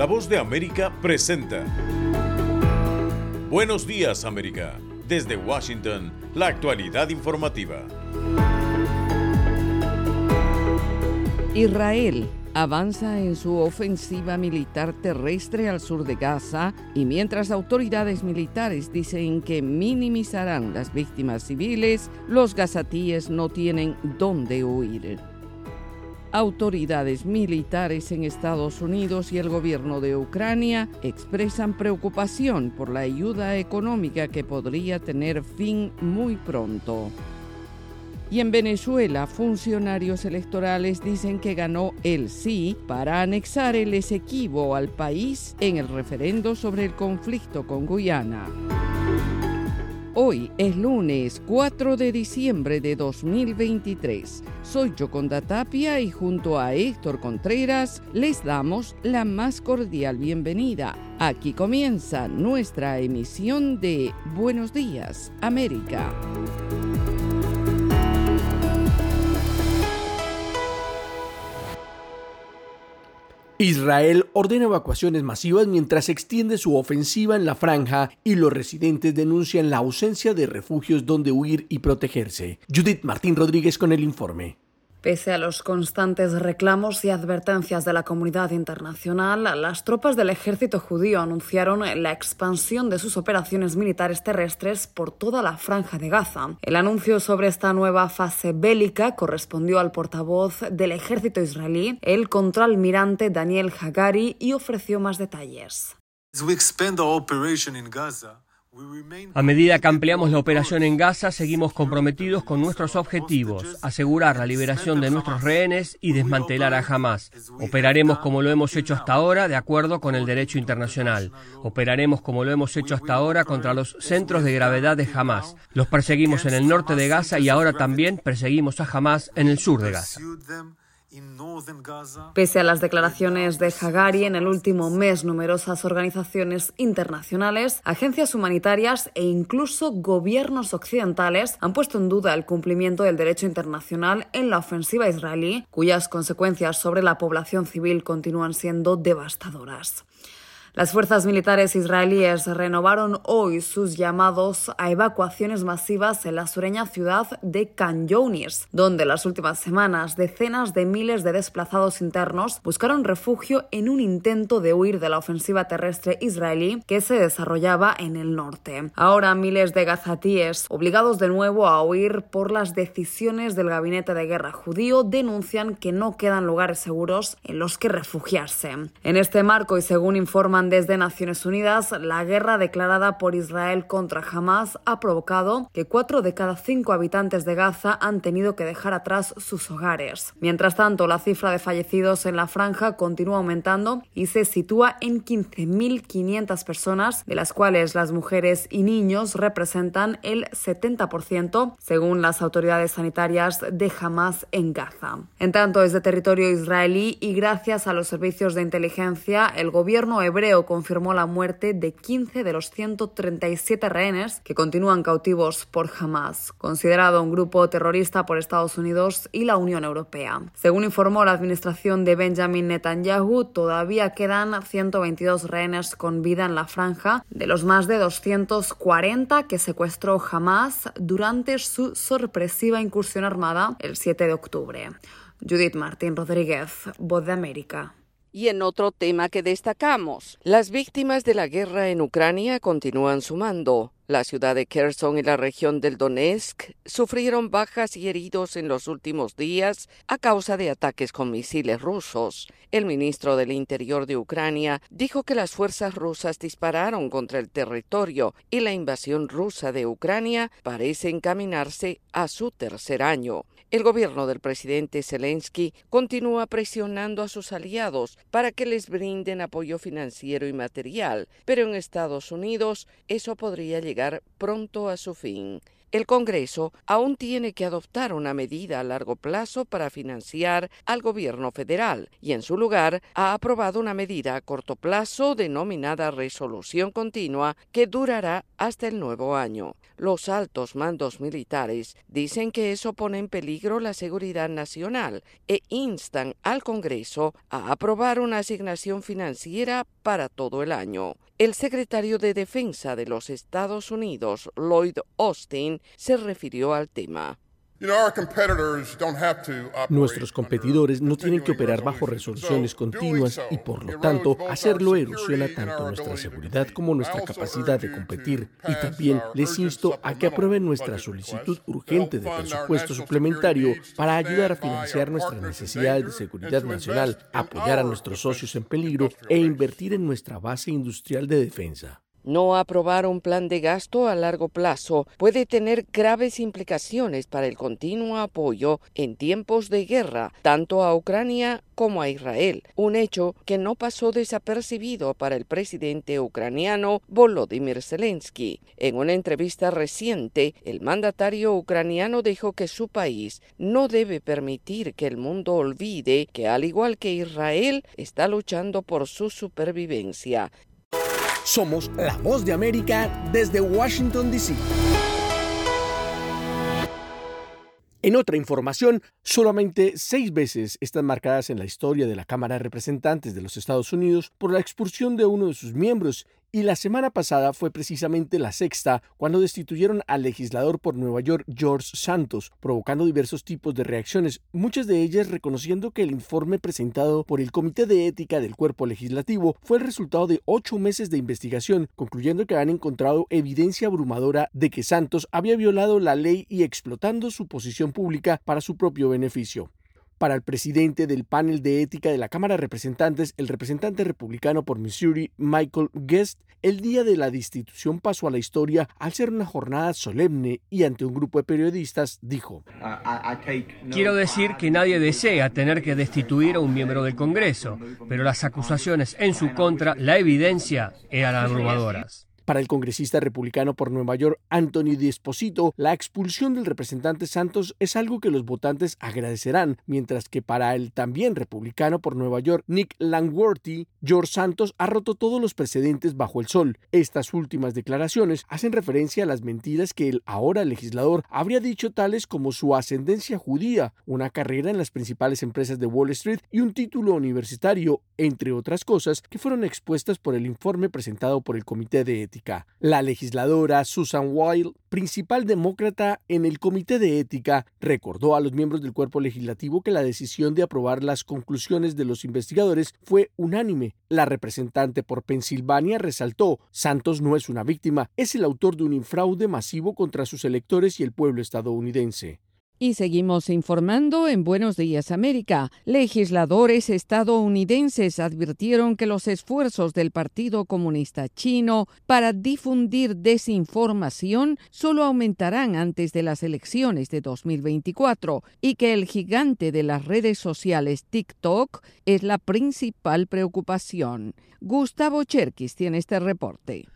La voz de América presenta. Buenos días América. Desde Washington, la actualidad informativa. Israel avanza en su ofensiva militar terrestre al sur de Gaza y mientras autoridades militares dicen que minimizarán las víctimas civiles, los gazatíes no tienen dónde huir. Autoridades militares en Estados Unidos y el gobierno de Ucrania expresan preocupación por la ayuda económica que podría tener fin muy pronto. Y en Venezuela, funcionarios electorales dicen que ganó el sí para anexar el Esequibo al país en el referendo sobre el conflicto con Guyana. Hoy es lunes 4 de diciembre de 2023. Soy Yoconda Tapia y junto a Héctor Contreras les damos la más cordial bienvenida. Aquí comienza nuestra emisión de Buenos Días, América. Israel ordena evacuaciones masivas mientras extiende su ofensiva en la franja y los residentes denuncian la ausencia de refugios donde huir y protegerse. Judith Martín Rodríguez con el informe. Pese a los constantes reclamos y advertencias de la comunidad internacional, las tropas del ejército judío anunciaron la expansión de sus operaciones militares terrestres por toda la franja de Gaza. El anuncio sobre esta nueva fase bélica correspondió al portavoz del ejército israelí, el contraalmirante Daniel Hagari, y ofreció más detalles. A medida que ampliamos la operación en Gaza, seguimos comprometidos con nuestros objetivos, asegurar la liberación de nuestros rehenes y desmantelar a Hamas. Operaremos como lo hemos hecho hasta ahora, de acuerdo con el derecho internacional. Operaremos como lo hemos hecho hasta ahora contra los centros de gravedad de Hamas. Los perseguimos en el norte de Gaza y ahora también perseguimos a Hamas en el sur de Gaza. Pese a las declaraciones de Hagari en el último mes, numerosas organizaciones internacionales, agencias humanitarias e incluso gobiernos occidentales han puesto en duda el cumplimiento del derecho internacional en la ofensiva israelí, cuyas consecuencias sobre la población civil continúan siendo devastadoras. Las fuerzas militares israelíes renovaron hoy sus llamados a evacuaciones masivas en la sureña ciudad de Younis, donde las últimas semanas decenas de miles de desplazados internos buscaron refugio en un intento de huir de la ofensiva terrestre israelí que se desarrollaba en el norte. Ahora miles de gazatíes, obligados de nuevo a huir por las decisiones del gabinete de guerra judío, denuncian que no quedan lugares seguros en los que refugiarse. En este marco y según informa desde Naciones Unidas, la guerra declarada por Israel contra Hamas ha provocado que cuatro de cada cinco habitantes de Gaza han tenido que dejar atrás sus hogares. Mientras tanto, la cifra de fallecidos en la franja continúa aumentando y se sitúa en 15.500 personas, de las cuales las mujeres y niños representan el 70%, según las autoridades sanitarias de Hamas en Gaza. En tanto, es de territorio israelí y gracias a los servicios de inteligencia, el gobierno hebreo confirmó la muerte de 15 de los 137 rehenes que continúan cautivos por Hamas, considerado un grupo terrorista por Estados Unidos y la Unión Europea. Según informó la administración de Benjamin Netanyahu, todavía quedan 122 rehenes con vida en la franja de los más de 240 que secuestró Hamas durante su sorpresiva incursión armada el 7 de octubre. Judith Martín Rodríguez, Voz de América. Y en otro tema que destacamos, las víctimas de la guerra en Ucrania continúan sumando. La ciudad de Kherson y la región del Donetsk sufrieron bajas y heridos en los últimos días a causa de ataques con misiles rusos. El ministro del Interior de Ucrania dijo que las fuerzas rusas dispararon contra el territorio y la invasión rusa de Ucrania parece encaminarse a su tercer año. El gobierno del presidente Zelensky continúa presionando a sus aliados para que les brinden apoyo financiero y material, pero en Estados Unidos eso podría llegar pronto a su fin. el Congreso aún tiene que adoptar una medida a largo plazo para financiar al gobierno federal y en su lugar ha aprobado una medida a corto plazo denominada resolución continua que durará hasta el nuevo año. Los altos mandos militares dicen que eso pone en peligro la seguridad nacional e instan al Congreso a aprobar una asignación financiera para todo el año. El secretario de Defensa de los Estados Unidos, Lloyd Austin, se refirió al tema. Nuestros competidores no tienen que operar bajo resoluciones continuas y por lo tanto hacerlo erosiona tanto nuestra seguridad como nuestra capacidad de competir. Y también les insto a que aprueben nuestra solicitud urgente de presupuesto suplementario para ayudar a financiar nuestras necesidades de seguridad nacional, apoyar a nuestros socios en peligro e invertir en nuestra base industrial de defensa. No aprobar un plan de gasto a largo plazo puede tener graves implicaciones para el continuo apoyo en tiempos de guerra, tanto a Ucrania como a Israel, un hecho que no pasó desapercibido para el presidente ucraniano Volodymyr Zelensky. En una entrevista reciente, el mandatario ucraniano dijo que su país no debe permitir que el mundo olvide que, al igual que Israel, está luchando por su supervivencia somos la voz de América desde Washington, D.C. En otra información, solamente seis veces están marcadas en la historia de la Cámara de Representantes de los Estados Unidos por la expulsión de uno de sus miembros y la semana pasada fue precisamente la sexta cuando destituyeron al legislador por Nueva York George Santos, provocando diversos tipos de reacciones, muchas de ellas reconociendo que el informe presentado por el Comité de Ética del Cuerpo Legislativo fue el resultado de ocho meses de investigación, concluyendo que han encontrado evidencia abrumadora de que Santos había violado la ley y explotando su posición pública para su propio beneficio para el presidente del panel de ética de la Cámara de Representantes, el representante republicano por Missouri, Michael Guest, el día de la destitución pasó a la historia al ser una jornada solemne y ante un grupo de periodistas dijo, Quiero decir que nadie desea tener que destituir a un miembro del Congreso, pero las acusaciones en su contra, la evidencia, eran abrumadoras. Para el congresista republicano por Nueva York, Anthony Desposito, la expulsión del representante Santos es algo que los votantes agradecerán, mientras que para el también republicano por Nueva York, Nick Langworthy, George Santos ha roto todos los precedentes bajo el sol. Estas últimas declaraciones hacen referencia a las mentiras que el ahora legislador habría dicho tales como su ascendencia judía, una carrera en las principales empresas de Wall Street y un título universitario, entre otras cosas que fueron expuestas por el informe presentado por el Comité de Ética. La legisladora Susan Wild, principal demócrata en el Comité de Ética, recordó a los miembros del cuerpo legislativo que la decisión de aprobar las conclusiones de los investigadores fue unánime. La representante por Pensilvania resaltó, Santos no es una víctima, es el autor de un infraude masivo contra sus electores y el pueblo estadounidense. Y seguimos informando en Buenos Días América. Legisladores estadounidenses advirtieron que los esfuerzos del Partido Comunista Chino para difundir desinformación solo aumentarán antes de las elecciones de 2024 y que el gigante de las redes sociales TikTok es la principal preocupación. Gustavo Cherkis tiene este reporte.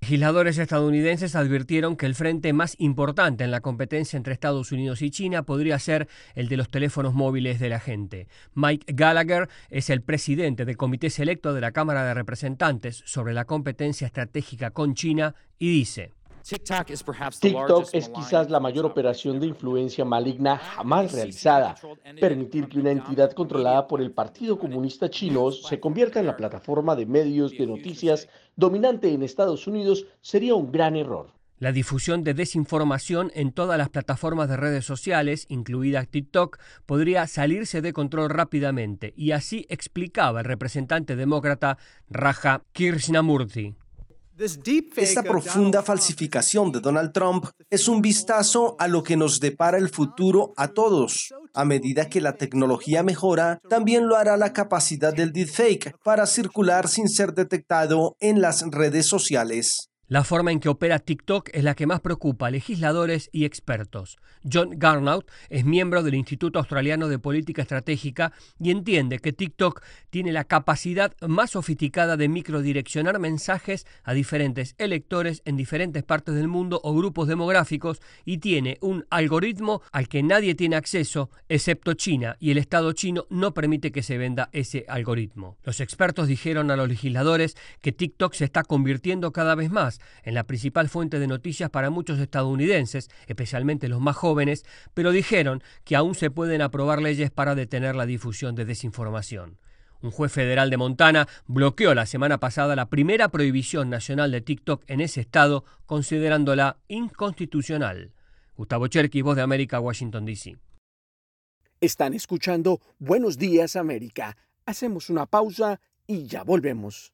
Legisladores estadounidenses advirtieron que el frente más importante en la competencia entre Estados Unidos y China podría ser el de los teléfonos móviles de la gente. Mike Gallagher es el presidente del Comité Selecto de la Cámara de Representantes sobre la competencia estratégica con China y dice, TikTok es quizás la mayor operación de influencia maligna jamás realizada. Permitir que una entidad controlada por el Partido Comunista Chino se convierta en la plataforma de medios de noticias dominante en Estados Unidos sería un gran error. La difusión de desinformación en todas las plataformas de redes sociales, incluida TikTok, podría salirse de control rápidamente, y así explicaba el representante demócrata Raja Krishnamurthy. Esta profunda falsificación de Donald Trump es un vistazo a lo que nos depara el futuro a todos. A medida que la tecnología mejora, también lo hará la capacidad del deepfake para circular sin ser detectado en las redes sociales. La forma en que opera TikTok es la que más preocupa a legisladores y expertos. John Garnaut es miembro del Instituto Australiano de Política Estratégica y entiende que TikTok tiene la capacidad más sofisticada de microdireccionar mensajes a diferentes electores en diferentes partes del mundo o grupos demográficos y tiene un algoritmo al que nadie tiene acceso excepto China y el Estado chino no permite que se venda ese algoritmo. Los expertos dijeron a los legisladores que TikTok se está convirtiendo cada vez más en la principal fuente de noticias para muchos estadounidenses, especialmente los más jóvenes, pero dijeron que aún se pueden aprobar leyes para detener la difusión de desinformación. Un juez federal de Montana bloqueó la semana pasada la primera prohibición nacional de TikTok en ese estado, considerándola inconstitucional. Gustavo Cherky, Voz de América, Washington, D.C. Están escuchando Buenos Días América. Hacemos una pausa y ya volvemos.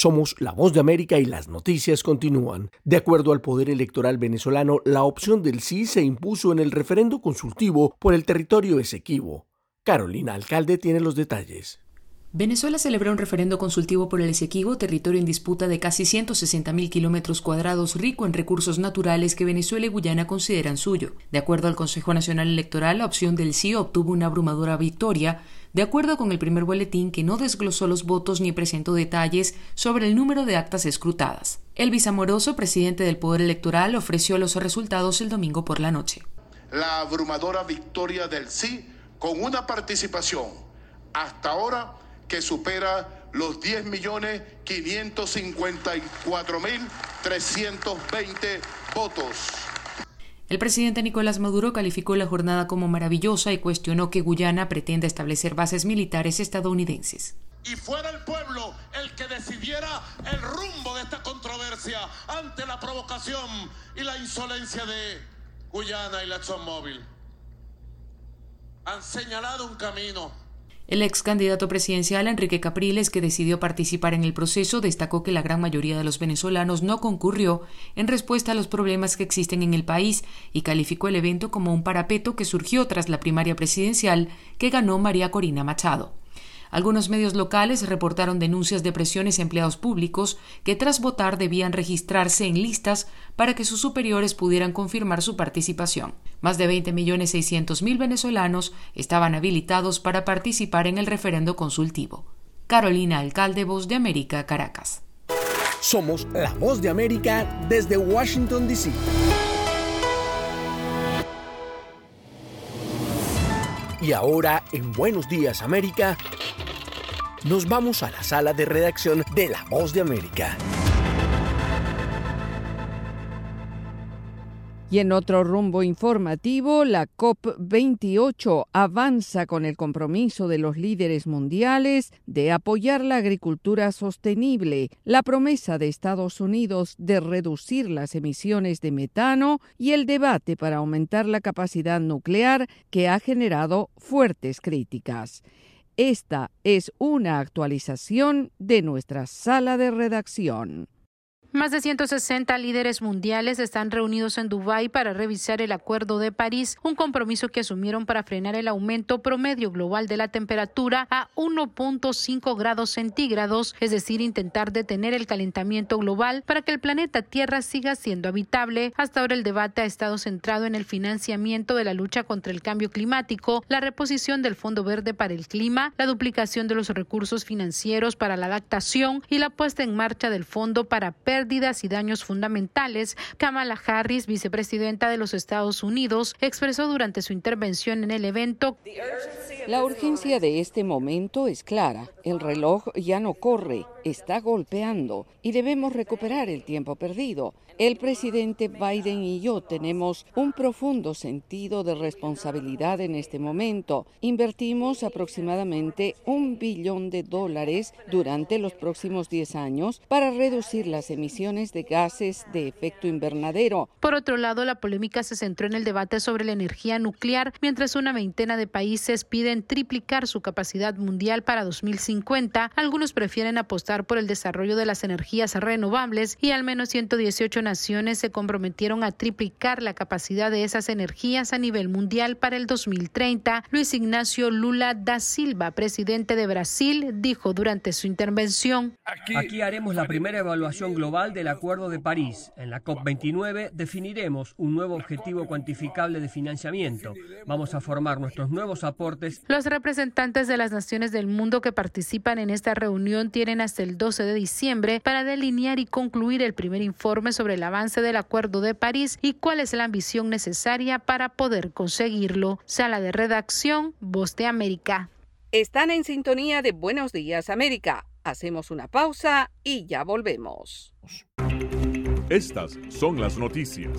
Somos la voz de América y las noticias continúan. De acuerdo al Poder Electoral venezolano, la opción del sí se impuso en el referendo consultivo por el territorio Esequibo. Carolina Alcalde tiene los detalles. Venezuela celebró un referendo consultivo por el Esequibo, territorio en disputa de casi 160.000 kilómetros cuadrados, rico en recursos naturales que Venezuela y Guyana consideran suyo. De acuerdo al Consejo Nacional Electoral, la opción del sí obtuvo una abrumadora victoria, de acuerdo con el primer boletín que no desglosó los votos ni presentó detalles sobre el número de actas escrutadas. El Amoroso, presidente del Poder Electoral, ofreció los resultados el domingo por la noche. La abrumadora victoria del sí con una participación hasta ahora que supera los 10.554.320 votos. El presidente Nicolás Maduro calificó la jornada como maravillosa y cuestionó que Guyana pretenda establecer bases militares estadounidenses. Y fuera el pueblo el que decidiera el rumbo de esta controversia ante la provocación y la insolencia de Guyana y la ExxonMobil. Han señalado un camino el ex candidato presidencial Enrique Capriles, que decidió participar en el proceso, destacó que la gran mayoría de los venezolanos no concurrió en respuesta a los problemas que existen en el país y calificó el evento como un parapeto que surgió tras la primaria presidencial que ganó María Corina Machado. Algunos medios locales reportaron denuncias de presiones a empleados públicos que tras votar debían registrarse en listas para que sus superiores pudieran confirmar su participación. Más de 20.600.000 venezolanos estaban habilitados para participar en el referendo consultivo. Carolina Alcalde, Voz de América, Caracas. Somos la Voz de América desde Washington, D.C. Y ahora, en Buenos Días América, nos vamos a la sala de redacción de La Voz de América. Y en otro rumbo informativo, la COP28 avanza con el compromiso de los líderes mundiales de apoyar la agricultura sostenible, la promesa de Estados Unidos de reducir las emisiones de metano y el debate para aumentar la capacidad nuclear que ha generado fuertes críticas. Esta es una actualización de nuestra sala de redacción. Más de 160 líderes mundiales están reunidos en Dubái para revisar el Acuerdo de París, un compromiso que asumieron para frenar el aumento promedio global de la temperatura a 1.5 grados centígrados, es decir, intentar detener el calentamiento global para que el planeta Tierra siga siendo habitable. Hasta ahora el debate ha estado centrado en el financiamiento de la lucha contra el cambio climático, la reposición del Fondo Verde para el Clima, la duplicación de los recursos financieros para la adaptación y la puesta en marcha del Fondo para pérdidas y daños fundamentales, Kamala Harris, vicepresidenta de los Estados Unidos, expresó durante su intervención en el evento. La urgencia de este momento es clara. El reloj ya no corre, está golpeando y debemos recuperar el tiempo perdido. El presidente Biden y yo tenemos un profundo sentido de responsabilidad en este momento. Invertimos aproximadamente un billón de dólares durante los próximos 10 años para reducir las emisiones de gases de efecto invernadero. Por otro lado, la polémica se centró en el debate sobre la energía nuclear, mientras una veintena de países piden triplicar su capacidad mundial para 2050. Algunos prefieren apostar por el desarrollo de las energías renovables y al menos 118 naciones se comprometieron a triplicar la capacidad de esas energías a nivel mundial para el 2030. Luis Ignacio Lula da Silva, presidente de Brasil, dijo durante su intervención. Aquí haremos la primera evaluación global del Acuerdo de París. En la COP29 definiremos un nuevo objetivo cuantificable de financiamiento. Vamos a formar nuestros nuevos aportes. Los representantes de las naciones del mundo que participan en esta reunión tienen hasta el 12 de diciembre para delinear y concluir el primer informe sobre el avance del Acuerdo de París y cuál es la ambición necesaria para poder conseguirlo. Sala de redacción, Voz de América. Están en sintonía de Buenos Días América. Hacemos una pausa y ya volvemos. Estas son las noticias.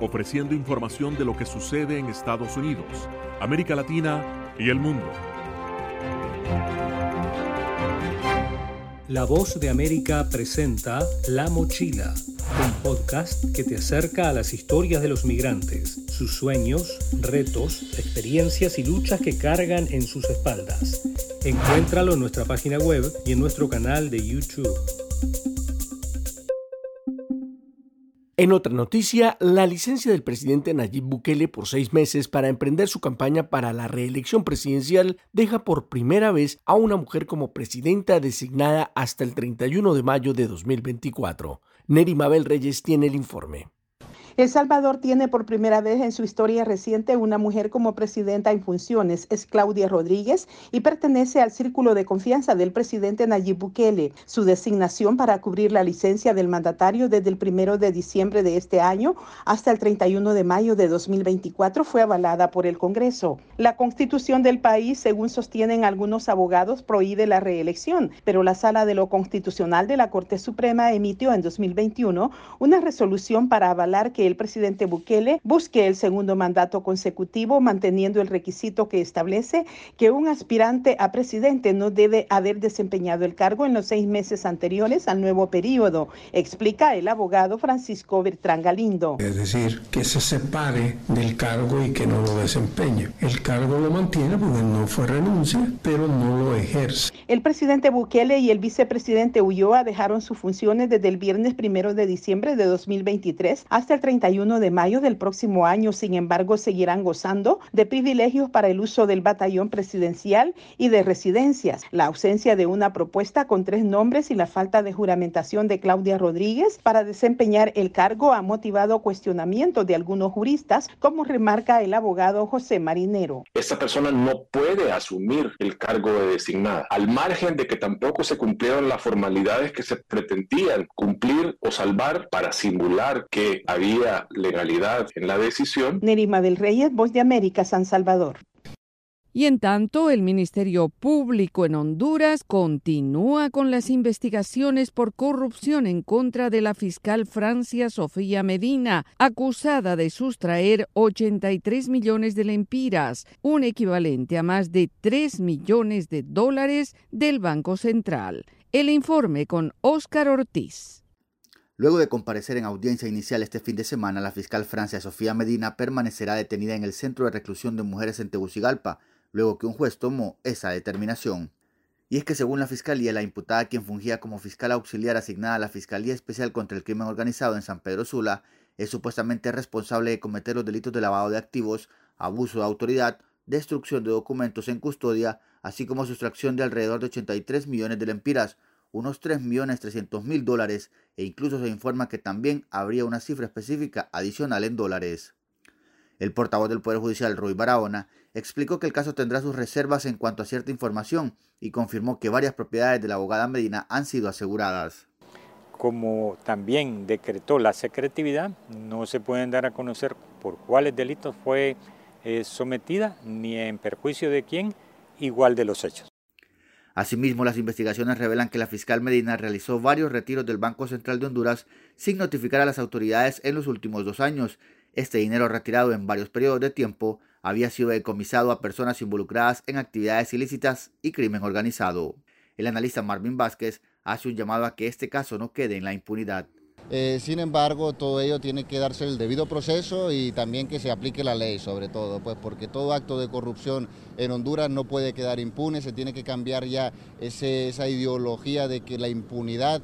ofreciendo información de lo que sucede en Estados Unidos, América Latina y el mundo. La voz de América presenta La Mochila, un podcast que te acerca a las historias de los migrantes, sus sueños, retos, experiencias y luchas que cargan en sus espaldas. Encuéntralo en nuestra página web y en nuestro canal de YouTube. En otra noticia, la licencia del presidente Nayib Bukele por seis meses para emprender su campaña para la reelección presidencial deja por primera vez a una mujer como presidenta designada hasta el 31 de mayo de 2024. Neri Mabel Reyes tiene el informe. El Salvador tiene por primera vez en su historia reciente una mujer como presidenta en funciones. Es Claudia Rodríguez y pertenece al círculo de confianza del presidente Nayib Bukele. Su designación para cubrir la licencia del mandatario desde el primero de diciembre de este año hasta el 31 de mayo de 2024 fue avalada por el Congreso. La constitución del país, según sostienen algunos abogados, prohíbe la reelección, pero la Sala de lo Constitucional de la Corte Suprema emitió en 2021 una resolución para avalar que el presidente Bukele busque el segundo mandato consecutivo, manteniendo el requisito que establece que un aspirante a presidente no debe haber desempeñado el cargo en los seis meses anteriores al nuevo periodo, explica el abogado Francisco Bertrán Galindo. Es decir, que se separe del cargo y que no lo desempeñe. El cargo lo mantiene porque no fue renuncia, pero no lo ejerce. El presidente Bukele y el vicepresidente Ulloa dejaron sus funciones desde el viernes primero de diciembre de 2023 hasta el 31 de mayo del próximo año. Sin embargo, seguirán gozando de privilegios para el uso del batallón presidencial y de residencias. La ausencia de una propuesta con tres nombres y la falta de juramentación de Claudia Rodríguez para desempeñar el cargo ha motivado cuestionamientos de algunos juristas, como remarca el abogado José Marinero. Esta persona no puede asumir el cargo de designada, al margen de que tampoco se cumplieron las formalidades que se pretendían cumplir o salvar para simular que había legalidad en la decisión. Nerima del Reyes, Voz de América, San Salvador. Y en tanto, el Ministerio Público en Honduras continúa con las investigaciones por corrupción en contra de la fiscal Francia Sofía Medina, acusada de sustraer 83 millones de lempiras, un equivalente a más de 3 millones de dólares del Banco Central. El informe con Óscar Ortiz. Luego de comparecer en audiencia inicial este fin de semana, la fiscal Francia Sofía Medina permanecerá detenida en el Centro de Reclusión de Mujeres en Tegucigalpa, luego que un juez tomó esa determinación. Y es que según la Fiscalía, la imputada quien fungía como fiscal auxiliar asignada a la Fiscalía Especial contra el Crimen Organizado en San Pedro Sula, es supuestamente responsable de cometer los delitos de lavado de activos, abuso de autoridad, destrucción de documentos en custodia, así como sustracción de alrededor de 83 millones de lempiras, unos 3 millones 300 mil dólares, e incluso se informa que también habría una cifra específica adicional en dólares. El portavoz del Poder Judicial, Roy Barahona, explicó que el caso tendrá sus reservas en cuanto a cierta información y confirmó que varias propiedades de la abogada Medina han sido aseguradas. Como también decretó la secretividad, no se pueden dar a conocer por cuáles delitos fue eh, sometida ni en perjuicio de quién, igual de los hechos. Asimismo, las investigaciones revelan que la fiscal Medina realizó varios retiros del Banco Central de Honduras sin notificar a las autoridades en los últimos dos años. Este dinero retirado en varios periodos de tiempo había sido decomisado a personas involucradas en actividades ilícitas y crimen organizado. El analista Marvin Vázquez hace un llamado a que este caso no quede en la impunidad. Eh, sin embargo, todo ello tiene que darse el debido proceso y también que se aplique la ley, sobre todo, pues porque todo acto de corrupción en Honduras no puede quedar impune, se tiene que cambiar ya esa ideología de que la impunidad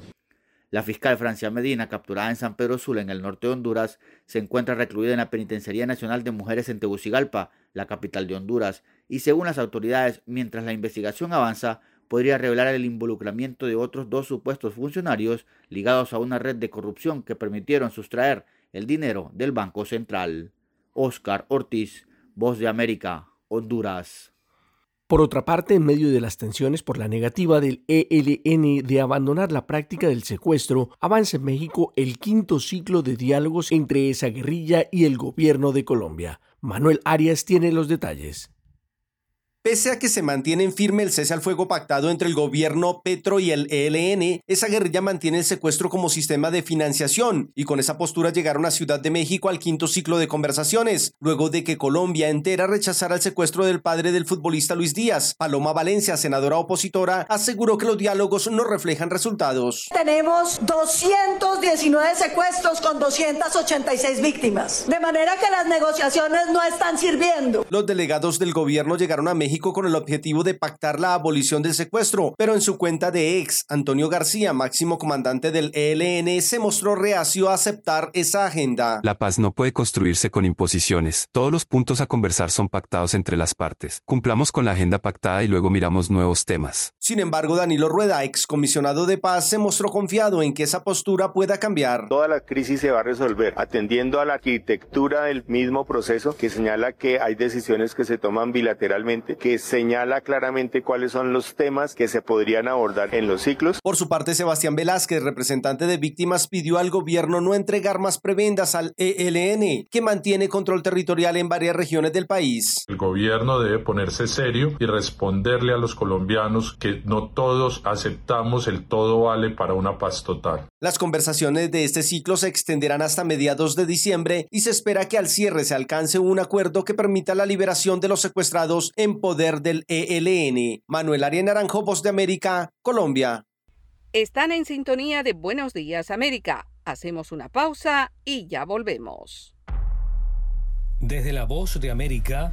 la fiscal Francia Medina, capturada en San Pedro Sula, en el norte de Honduras, se encuentra recluida en la Penitenciaría Nacional de Mujeres en Tegucigalpa, la capital de Honduras, y según las autoridades, mientras la investigación avanza, podría revelar el involucramiento de otros dos supuestos funcionarios ligados a una red de corrupción que permitieron sustraer el dinero del Banco Central. Oscar Ortiz, Voz de América, Honduras. Por otra parte, en medio de las tensiones por la negativa del ELN de abandonar la práctica del secuestro, avanza en México el quinto ciclo de diálogos entre esa guerrilla y el gobierno de Colombia. Manuel Arias tiene los detalles. Pese a que se mantiene firme el cese al fuego pactado entre el gobierno Petro y el ELN, esa guerrilla mantiene el secuestro como sistema de financiación y con esa postura llegaron a Ciudad de México al quinto ciclo de conversaciones, luego de que Colombia entera rechazara el secuestro del padre del futbolista Luis Díaz. Paloma Valencia, senadora opositora, aseguró que los diálogos no reflejan resultados. Tenemos 219 secuestros con 286 víctimas, de manera que las negociaciones no están sirviendo. Los delegados del gobierno llegaron a México con el objetivo de pactar la abolición del secuestro, pero en su cuenta de ex, Antonio García, máximo comandante del ELN, se mostró reacio a aceptar esa agenda. La paz no puede construirse con imposiciones. Todos los puntos a conversar son pactados entre las partes. Cumplamos con la agenda pactada y luego miramos nuevos temas. Sin embargo, Danilo Rueda, ex comisionado de paz, se mostró confiado en que esa postura pueda cambiar. Toda la crisis se va a resolver atendiendo a la arquitectura del mismo proceso que señala que hay decisiones que se toman bilateralmente que señala claramente cuáles son los temas que se podrían abordar en los ciclos. Por su parte, Sebastián Velázquez, representante de víctimas, pidió al gobierno no entregar más prebendas al ELN, que mantiene control territorial en varias regiones del país. El gobierno debe ponerse serio y responderle a los colombianos que no todos aceptamos el todo vale para una paz total. Las conversaciones de este ciclo se extenderán hasta mediados de diciembre y se espera que al cierre se alcance un acuerdo que permita la liberación de los secuestrados en poder del ELN. Manuel Arias Naranjo, Voz de América, Colombia. Están en sintonía de Buenos Días América. Hacemos una pausa y ya volvemos. Desde la Voz de América,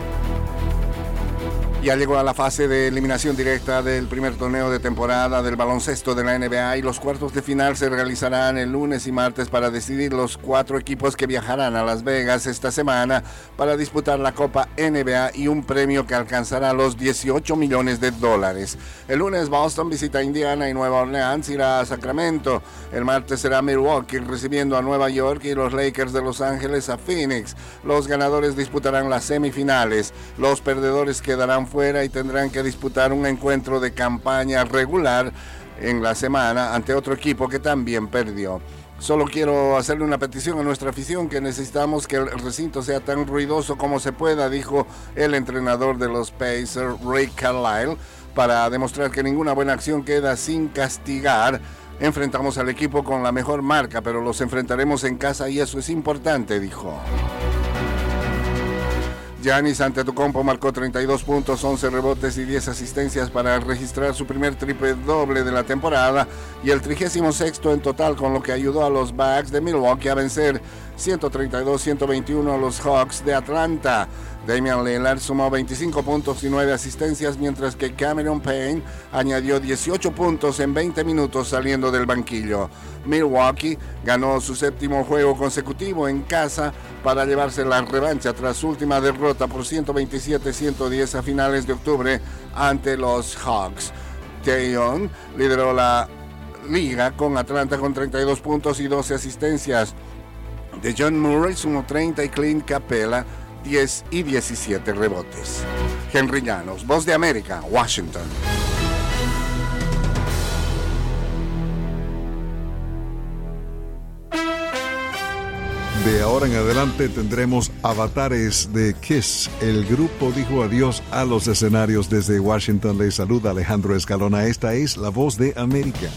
Ya llegó a la fase de eliminación directa del primer torneo de temporada del baloncesto de la NBA y los cuartos de final se realizarán el lunes y martes para decidir los cuatro equipos que viajarán a Las Vegas esta semana para disputar la Copa NBA y un premio que alcanzará los 18 millones de dólares. El lunes Boston visita Indiana y Nueva Orleans irá a Sacramento. El martes será Milwaukee recibiendo a Nueva York y los Lakers de Los Ángeles a Phoenix. Los ganadores disputarán las semifinales. Los perdedores quedarán y tendrán que disputar un encuentro de campaña regular en la semana ante otro equipo que también perdió. Solo quiero hacerle una petición a nuestra afición que necesitamos que el recinto sea tan ruidoso como se pueda, dijo el entrenador de los Pacers, Ray Carlisle, para demostrar que ninguna buena acción queda sin castigar. Enfrentamos al equipo con la mejor marca, pero los enfrentaremos en casa y eso es importante, dijo. Giannis Antetokounmpo marcó 32 puntos, 11 rebotes y 10 asistencias para registrar su primer triple doble de la temporada y el 36 en total con lo que ayudó a los Bucks de Milwaukee a vencer 132-121 a los Hawks de Atlanta. Damian Lillard sumó 25 puntos y 9 asistencias, mientras que Cameron Payne añadió 18 puntos en 20 minutos saliendo del banquillo. Milwaukee ganó su séptimo juego consecutivo en casa para llevarse la revancha tras su última derrota por 127-110 a finales de octubre ante los Hawks. Taeyon lideró la liga con Atlanta con 32 puntos y 12 asistencias. De John Murray sumó 30 y Clint Capella 10 y 17 rebotes. Henry Llanos, Voz de América, Washington. De ahora en adelante tendremos avatares de Kiss. El grupo dijo adiós a los escenarios desde Washington. Le saluda Alejandro Escalona. Esta es la voz de América.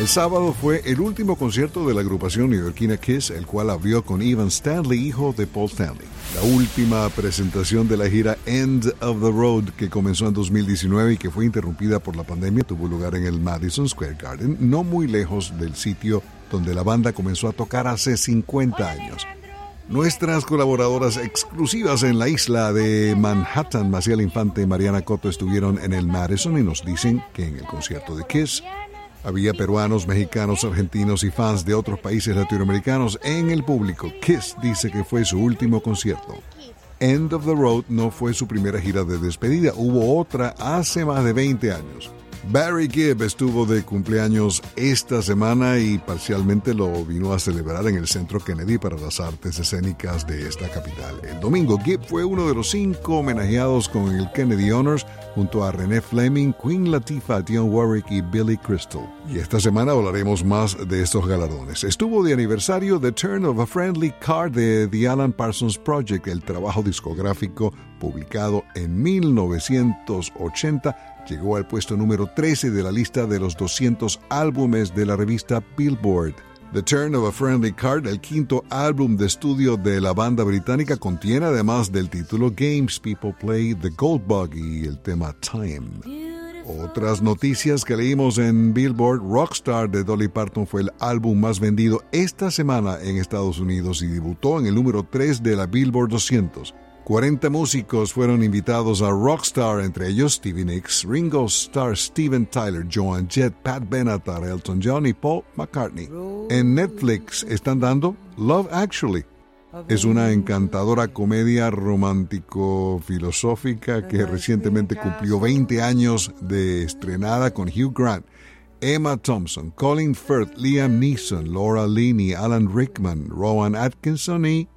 El sábado fue el último concierto de la agrupación neoyorquina Kiss, el cual abrió con Ivan Stanley, hijo de Paul Stanley. La última presentación de la gira End of the Road, que comenzó en 2019 y que fue interrumpida por la pandemia, tuvo lugar en el Madison Square Garden, no muy lejos del sitio donde la banda comenzó a tocar hace 50 años. Nuestras colaboradoras exclusivas en la isla de Manhattan, Maciel Infante y Mariana Coto, estuvieron en el Madison y nos dicen que en el concierto de Kiss había peruanos, mexicanos, argentinos y fans de otros países latinoamericanos en el público. Kiss dice que fue su último concierto. End of the Road no fue su primera gira de despedida, hubo otra hace más de 20 años. Barry Gibb estuvo de cumpleaños esta semana y parcialmente lo vino a celebrar en el Centro Kennedy para las Artes Escénicas de esta capital. El domingo, Gibb fue uno de los cinco homenajeados con el Kennedy Honors junto a René Fleming, Queen Latifah, Dion Warwick y Billy Crystal. Y esta semana hablaremos más de estos galardones. Estuvo de aniversario The Turn of a Friendly Card de The Alan Parsons Project, el trabajo discográfico publicado en 1980 llegó al puesto número 13 de la lista de los 200 álbumes de la revista Billboard. The Turn of a Friendly Card, el quinto álbum de estudio de la banda británica, contiene además del título Games People Play, The Gold Bug y el tema Time. Otras noticias que leímos en Billboard, Rockstar de Dolly Parton fue el álbum más vendido esta semana en Estados Unidos y debutó en el número 3 de la Billboard 200. 40 músicos fueron invitados a Rockstar, entre ellos Stevie Nicks, Ringo Starr, Steven Tyler, Joan Jett, Pat Benatar, Elton John y Paul McCartney. En Netflix están dando Love Actually. Es una encantadora comedia romántico-filosófica que recientemente cumplió 20 años de estrenada con Hugh Grant, Emma Thompson, Colin Firth, Liam Neeson, Laura Linney, Alan Rickman, Rowan Atkinson y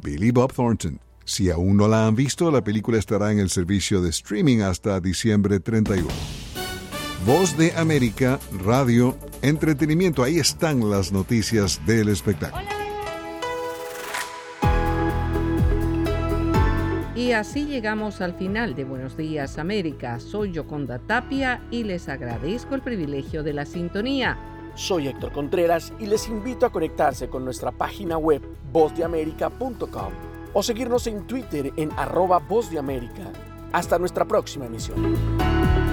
Billy Bob Thornton. Si aún no la han visto, la película estará en el servicio de streaming hasta diciembre 31. Voz de América, radio, entretenimiento, ahí están las noticias del espectáculo. Y así llegamos al final de Buenos Días América. Soy Yoconda Tapia y les agradezco el privilegio de la sintonía. Soy Héctor Contreras y les invito a conectarse con nuestra página web vozdeamerica.com o seguirnos en Twitter en arroba Voz de América. Hasta nuestra próxima emisión.